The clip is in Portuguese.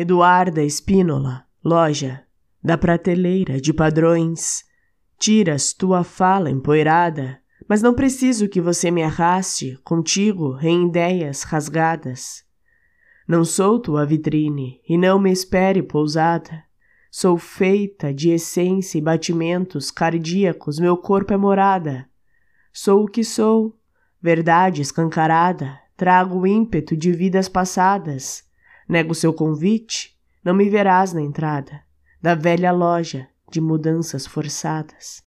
Eduarda Espínola, loja, da prateleira de padrões. Tiras tua fala empoeirada, mas não preciso que você me arraste contigo em ideias rasgadas. Não sou tua vitrine e não me espere pousada. Sou feita de essência e batimentos cardíacos, meu corpo é morada. Sou o que sou, verdade escancarada, trago o ímpeto de vidas passadas. Nego seu convite, não me verás na entrada da velha loja de mudanças forçadas.